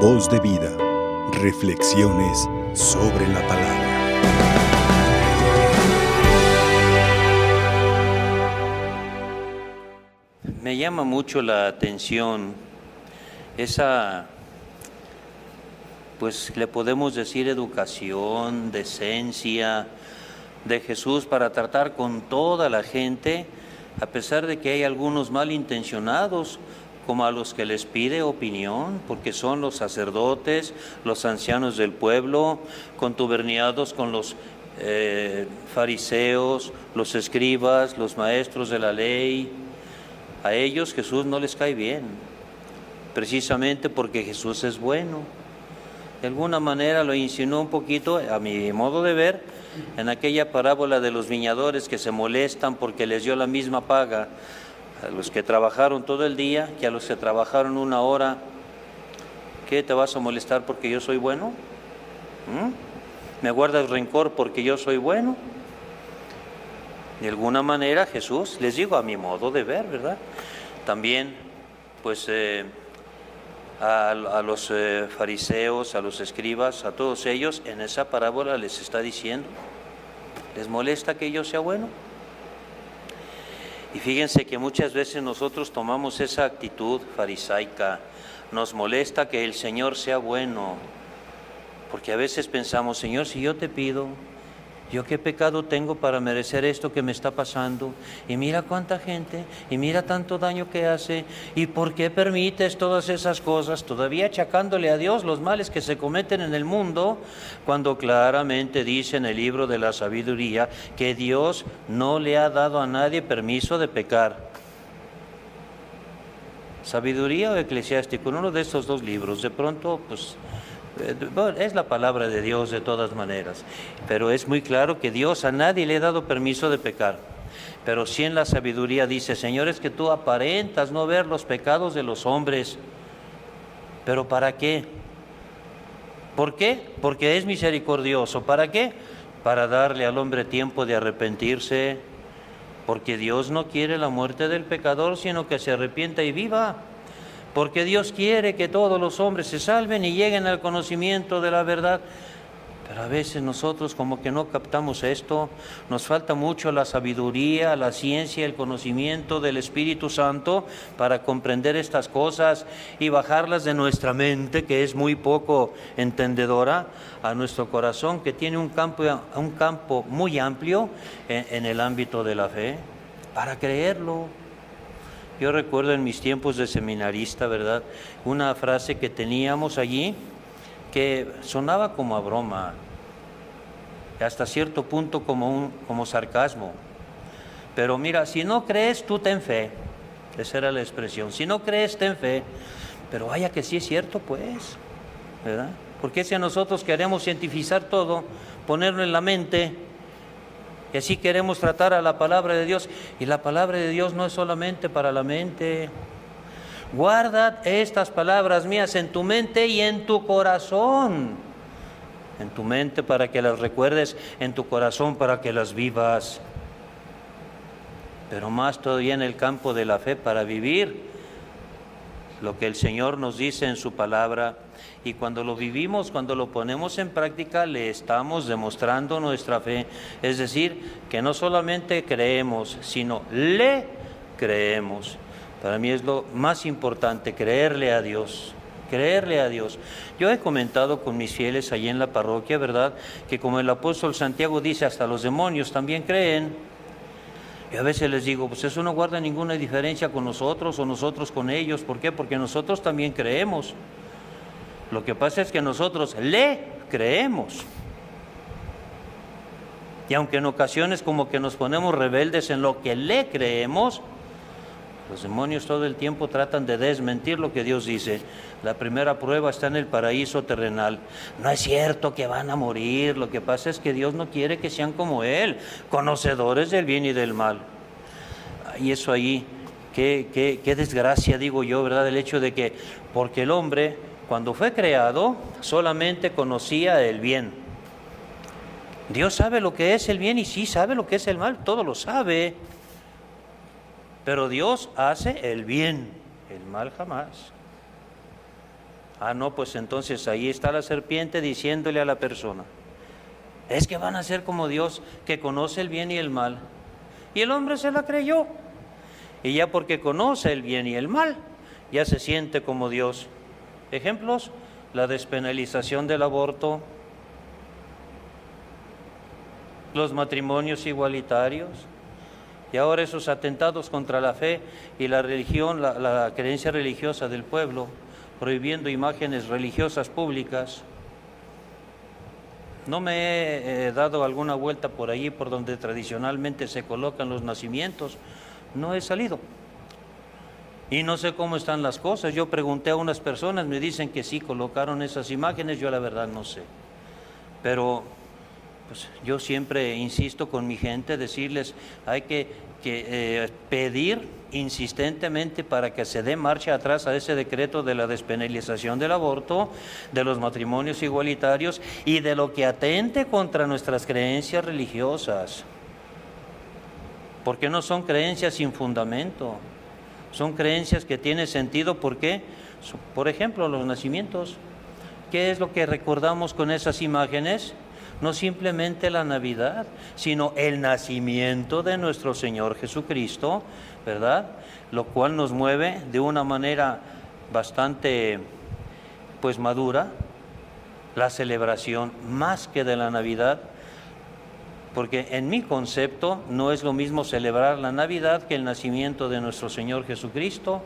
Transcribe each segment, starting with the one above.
Voz de vida. Reflexiones sobre la palabra. Me llama mucho la atención esa, pues le podemos decir educación, decencia de Jesús para tratar con toda la gente, a pesar de que hay algunos malintencionados, como a los que les pide opinión, porque son los sacerdotes, los ancianos del pueblo, contuberniados con los eh, fariseos, los escribas, los maestros de la ley. A ellos Jesús no les cae bien, precisamente porque Jesús es bueno. De alguna manera lo insinuó un poquito, a mi modo de ver, en aquella parábola de los viñadores que se molestan porque les dio la misma paga a los que trabajaron todo el día que a los que trabajaron una hora. ¿Qué te vas a molestar porque yo soy bueno? ¿Mm? ¿Me guardas rencor porque yo soy bueno? De alguna manera Jesús, les digo a mi modo de ver, ¿verdad? También, pues eh, a, los eh, fariseos, a los escribas, a todos ellos, en esa parábola les está diciendo, ¿les molesta que yo sea bueno? Y fíjense que muchas veces nosotros tomamos esa actitud farisaica, nos molesta que el Señor sea bueno, porque a veces pensamos, Señor, si yo te pido, yo qué pecado tengo para merecer esto que me está pasando. Y mira cuánta gente, y mira tanto daño que hace, y por qué permites todas esas cosas, todavía achacándole a Dios los males que se cometen en el mundo, cuando claramente dice en el libro de la sabiduría que Dios no le ha dado a nadie permiso de pecar. Sabiduría o eclesiástico, en uno de estos dos libros, de pronto, pues eh, es la palabra de Dios de todas maneras, pero es muy claro que Dios a nadie le ha dado permiso de pecar. Pero si en la sabiduría dice, Señor, es que tú aparentas no ver los pecados de los hombres. ¿Pero para qué? ¿Por qué? Porque es misericordioso. ¿Para qué? Para darle al hombre tiempo de arrepentirse. Porque Dios no quiere la muerte del pecador, sino que se arrepienta y viva porque Dios quiere que todos los hombres se salven y lleguen al conocimiento de la verdad. Pero a veces nosotros como que no captamos esto, nos falta mucho la sabiduría, la ciencia, el conocimiento del Espíritu Santo para comprender estas cosas y bajarlas de nuestra mente, que es muy poco entendedora, a nuestro corazón, que tiene un campo, un campo muy amplio en, en el ámbito de la fe, para creerlo. Yo recuerdo en mis tiempos de seminarista, ¿verdad? Una frase que teníamos allí que sonaba como a broma, hasta cierto punto como, un, como sarcasmo. Pero mira, si no crees, tú ten fe. Esa era la expresión. Si no crees, ten fe. Pero vaya que sí es cierto, pues, ¿verdad? Porque si nosotros queremos cientificar todo, ponerlo en la mente, y así queremos tratar a la palabra de Dios. Y la palabra de Dios no es solamente para la mente. Guarda estas palabras mías en tu mente y en tu corazón. En tu mente para que las recuerdes, en tu corazón para que las vivas. Pero más todavía en el campo de la fe para vivir lo que el Señor nos dice en su palabra y cuando lo vivimos, cuando lo ponemos en práctica, le estamos demostrando nuestra fe. Es decir, que no solamente creemos, sino le creemos. Para mí es lo más importante, creerle a Dios creerle a Dios. Yo he comentado con mis fieles allí en la parroquia, ¿verdad? Que como el apóstol Santiago dice, hasta los demonios también creen. A veces les digo, pues eso no guarda ninguna diferencia con nosotros o nosotros con ellos. ¿Por qué? Porque nosotros también creemos. Lo que pasa es que nosotros le creemos. Y aunque en ocasiones como que nos ponemos rebeldes en lo que le creemos, los demonios todo el tiempo tratan de desmentir lo que Dios dice. La primera prueba está en el paraíso terrenal. No es cierto que van a morir, lo que pasa es que Dios no quiere que sean como Él, conocedores del bien y del mal. Y eso ahí, qué, qué, qué desgracia digo yo, ¿verdad? El hecho de que, porque el hombre cuando fue creado, solamente conocía el bien. Dios sabe lo que es el bien y sí sabe lo que es el mal, todo lo sabe. Pero Dios hace el bien, el mal jamás. Ah, no, pues entonces ahí está la serpiente diciéndole a la persona, es que van a ser como Dios que conoce el bien y el mal. Y el hombre se la creyó. Y ya porque conoce el bien y el mal, ya se siente como Dios. Ejemplos, la despenalización del aborto, los matrimonios igualitarios, y ahora esos atentados contra la fe y la religión, la, creencia religiosa del pueblo, prohibiendo imágenes religiosas públicas. No me he dado alguna vuelta por allí por donde tradicionalmente se colocan los nacimientos. No he salido. Y no sé cómo están las cosas. Yo pregunté a unas personas, me dicen que sí colocaron esas imágenes, yo la verdad no sé. Pero pues, yo siempre insisto con mi gente, decirles, hay que, eh, pedir insistentemente para que se dé marcha atrás a ese decreto de la despenalización del aborto, de los matrimonios igualitarios y de lo que atente contra nuestras creencias religiosas. Porque no son creencias sin fundamento, son creencias que tienen sentido. ¿Por qué? Por ejemplo, los nacimientos. ¿Qué es lo que recordamos con esas imágenes? No simplemente la Navidad, sino el nacimiento de nuestro Señor Jesucristo, ¿verdad? Lo cual nos mueve de una manera bastante pues madura la celebración más que de la Navidad, porque en mi concepto no es lo mismo celebrar la Navidad que el nacimiento de nuestro Señor Jesucristo,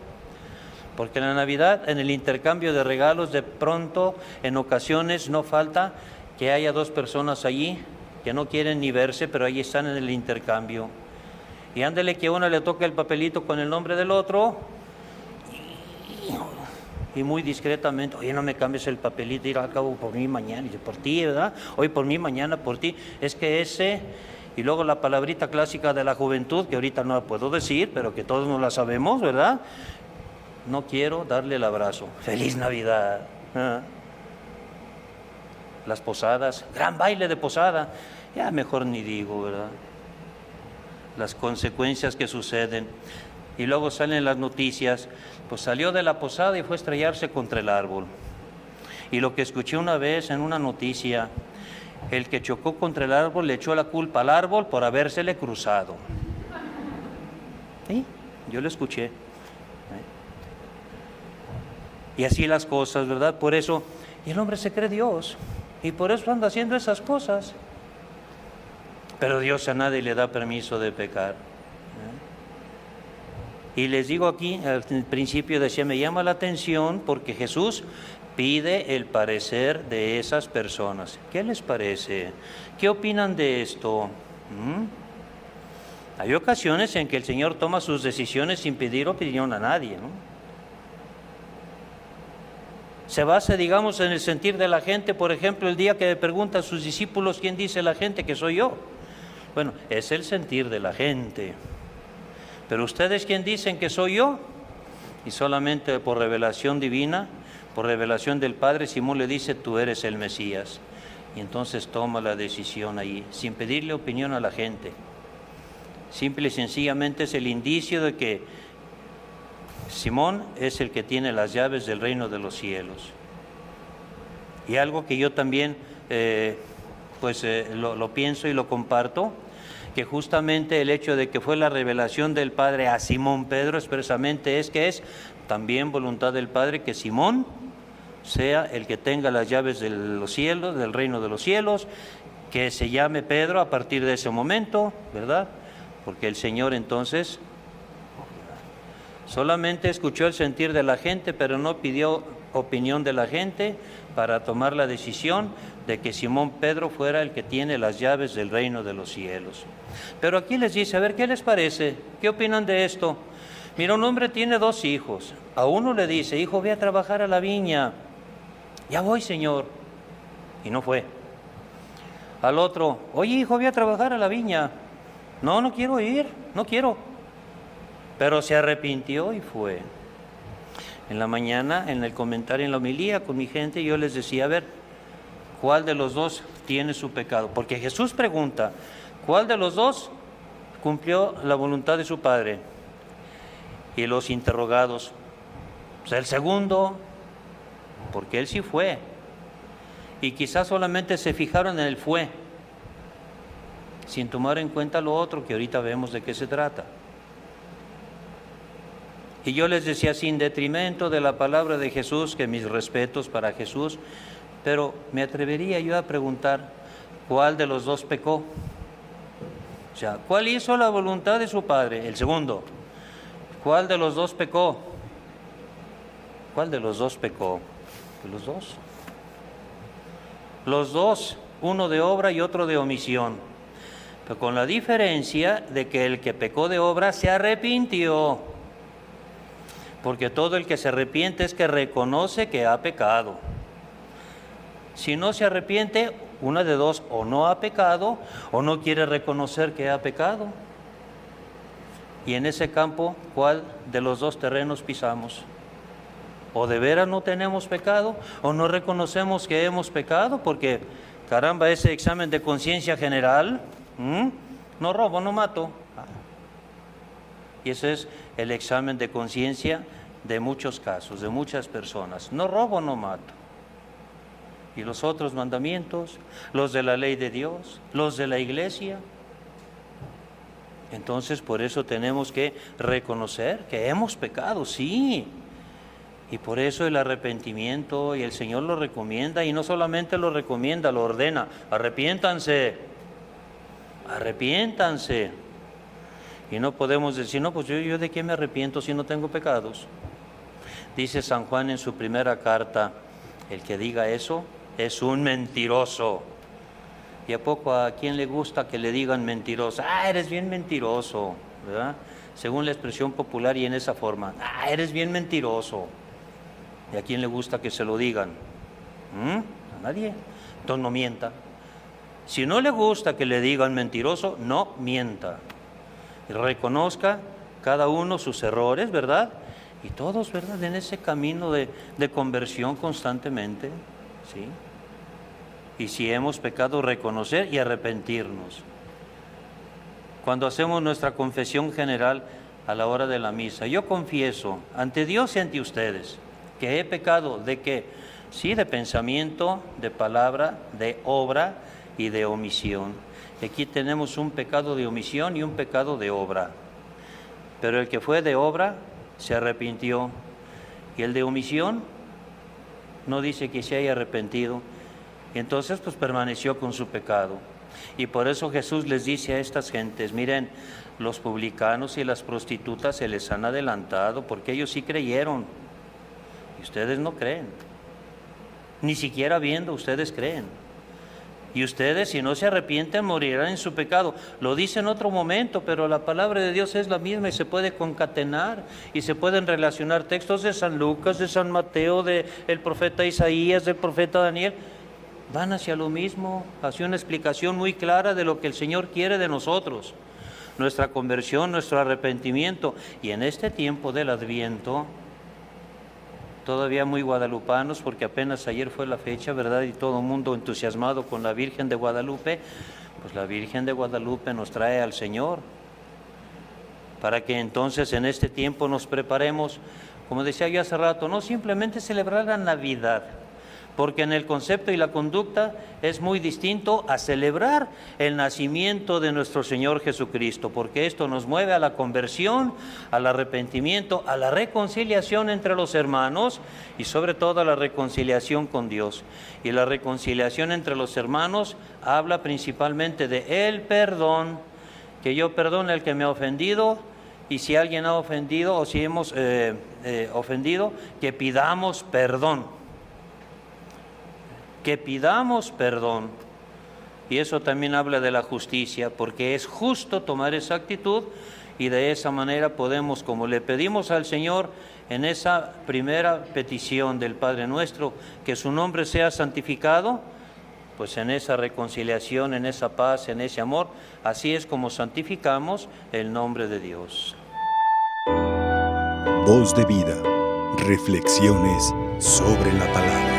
porque en la Navidad, en el intercambio de regalos, de pronto, en ocasiones, no falta que haya dos personas allí que no quieren ni verse, pero ahí están en el intercambio. Y ándele que uno le toca el papelito con el nombre del otro y, muy discretamente, oye, no me cambies el papelito, ir a cabo por mí mañana, y por ti, ¿verdad? Hoy por mí, mañana por ti. Es que ese, y luego la palabrita clásica de la juventud, que ahorita no la puedo decir, pero que todos no la sabemos, ¿verdad? No quiero darle el abrazo. Feliz Navidad. ¿ah? Las posadas, gran baile de posada, ya mejor ni digo, ¿verdad? Las consecuencias que suceden. Y luego salen las noticias, pues salió de la posada y fue a estrellarse contra el árbol. Y lo que escuché una vez en una noticia, el que chocó contra el árbol le echó la culpa al árbol por habérsele cruzado. ¿Sí? Yo lo escuché. Y así las cosas, ¿verdad? Por eso, y el hombre se cree Dios. Y por eso anda haciendo esas cosas. Pero Dios a nadie le da permiso de pecar. ¿eh? Y les digo aquí, al principio decía, me llama la atención porque Jesús pide el parecer de esas personas. ¿Qué les parece? ¿Qué opinan de esto? ¿Mm? Hay ocasiones en que el Señor toma sus decisiones sin pedir opinión a nadie. ¿no? Se basa, digamos, en el sentir de la gente. Por ejemplo, el día que le pregunta a sus discípulos quién dice la gente que soy yo. Bueno, es el sentir de la gente. Pero ustedes quién dicen que soy yo? Y solamente por revelación divina, por revelación del Padre, Simón le dice, tú eres el Mesías. Y entonces toma la decisión ahí, sin pedirle opinión a la gente. Simple y sencillamente es el indicio de que Simón es el que tiene las llaves del reino de los cielos. Y algo que yo también eh, pues eh, lo, pienso y lo comparto, que justamente el hecho de que fue la revelación del Padre a Simón Pedro expresamente es que es también voluntad del Padre que Simón sea el que tenga las llaves de los cielos, del reino de los cielos, que se llame Pedro a partir de ese momento, ¿verdad? Porque el Señor entonces Solamente escuchó el sentir de la gente, pero no pidió opinión de la gente para tomar la decisión de que Simón Pedro fuera el que tiene las llaves del reino de los cielos. Pero aquí les dice, a ver, ¿qué les parece? ¿Qué opinan de esto? Mira, un hombre tiene dos hijos. A uno le dice, hijo, ve a trabajar a la viña. Ya voy, señor. Y no fue. Al otro, oye, hijo, ve a trabajar a la viña. No, no quiero ir, no quiero pero se arrepintió y fue. En la mañana, en el comentario en la homilía con mi gente, yo les decía, a ver, ¿cuál de los dos tiene su pecado? Porque Jesús pregunta, ¿cuál de los dos cumplió la voluntad de su Padre? Y los interrogados, sea, el segundo, porque él sí fue. Y quizás solamente se fijaron en el fue, sin tomar en cuenta lo otro que ahorita vemos de qué se trata. Y yo les decía, sin detrimento de la palabra de Jesús, que mis respetos para Jesús, pero me atrevería yo a preguntar, ¿cuál de los dos pecó? O sea, ¿cuál hizo la voluntad de su Padre? El segundo. ¿Cuál de los dos pecó? ¿Cuál de los dos pecó? Los dos. Los dos, uno de obra y otro de omisión. Pero con la diferencia de que el que pecó de obra se arrepintió. Porque todo el que se arrepiente es que reconoce que ha pecado. Si no se arrepiente, una de dos, o no ha pecado o no quiere reconocer que ha pecado. Y en ese campo, ¿cuál de los dos terrenos pisamos? O de veras no tenemos pecado o no reconocemos que hemos pecado porque, caramba, ese examen de conciencia general, no robo, no mato. Y ese es el examen de conciencia de muchos casos, de muchas personas. No robo, no mato. Y los otros mandamientos, los de la ley de Dios, los de la iglesia. Entonces por eso tenemos que reconocer que hemos pecado, sí. Y por eso el arrepentimiento, y el Señor lo recomienda, y no solamente lo recomienda, lo ordena, arrepiéntanse, arrepiéntanse. Y no podemos decir, no, pues yo, yo de qué me arrepiento si no tengo pecados. Dice San Juan en su primera carta, el que diga eso es un mentiroso. ¿Y a poco a quién le gusta que le digan mentiroso? Ah, eres bien mentiroso, ¿verdad? Según la expresión popular y en esa forma. Ah, eres bien mentiroso. ¿Y a quién le gusta que se lo digan? ¿Mm? A nadie. Entonces no mienta. Si no le gusta que le digan mentiroso, no mienta. Reconozca cada uno sus errores, ¿verdad? Y todos, ¿verdad? En ese camino de, de conversión constantemente, ¿sí? y si hemos pecado, reconocer y arrepentirnos. Cuando hacemos nuestra confesión general a la hora de la misa, yo confieso ante Dios y ante ustedes que he pecado de que, sí, de pensamiento, de palabra, de obra y de omisión. Aquí tenemos un pecado de omisión y un pecado de obra. Pero el que fue de obra se arrepintió. Y el de omisión no dice que se haya arrepentido, y entonces pues permaneció con su pecado. Y por eso Jesús les dice a estas gentes, miren, los publicanos y las prostitutas se les han adelantado porque ellos sí creyeron y ustedes no creen. Ni siquiera viendo ustedes creen. Y ustedes, si no se arrepienten, morirán en su pecado. Lo dice en otro momento, pero la palabra de Dios es la misma y se puede concatenar y se pueden relacionar textos de San Lucas, de San Mateo, del el profeta Isaías, del profeta Daniel van hacia lo mismo, hacia una explicación muy clara de lo que el Señor quiere de nosotros, nuestra conversión, nuestro arrepentimiento. Y en este tiempo del Adviento, todavía muy guadalupanos, porque apenas ayer fue la fecha, ¿verdad? Y todo el mundo entusiasmado con la Virgen de Guadalupe, pues la Virgen de Guadalupe nos trae al Señor, para que entonces en este tiempo nos preparemos, como decía yo hace rato, no simplemente celebrar la Navidad, porque en el concepto y la conducta es muy distinto a celebrar el nacimiento de nuestro Señor Jesucristo, porque esto nos mueve a la conversión, al arrepentimiento, a la reconciliación entre los hermanos y sobre todo a la reconciliación con Dios. Y la reconciliación entre los hermanos habla principalmente de el perdón, que yo perdone al que me ha ofendido y si alguien ha ofendido o si hemos eh, eh, ofendido, que pidamos perdón que pidamos perdón. Y eso también habla de la justicia, porque es justo tomar esa actitud y de esa manera podemos, como le pedimos al Señor en esa primera petición del Padre nuestro, que su nombre sea santificado, pues en esa reconciliación, en esa paz, en ese amor, así es como santificamos el nombre de Dios. Voz de vida, reflexiones sobre la palabra.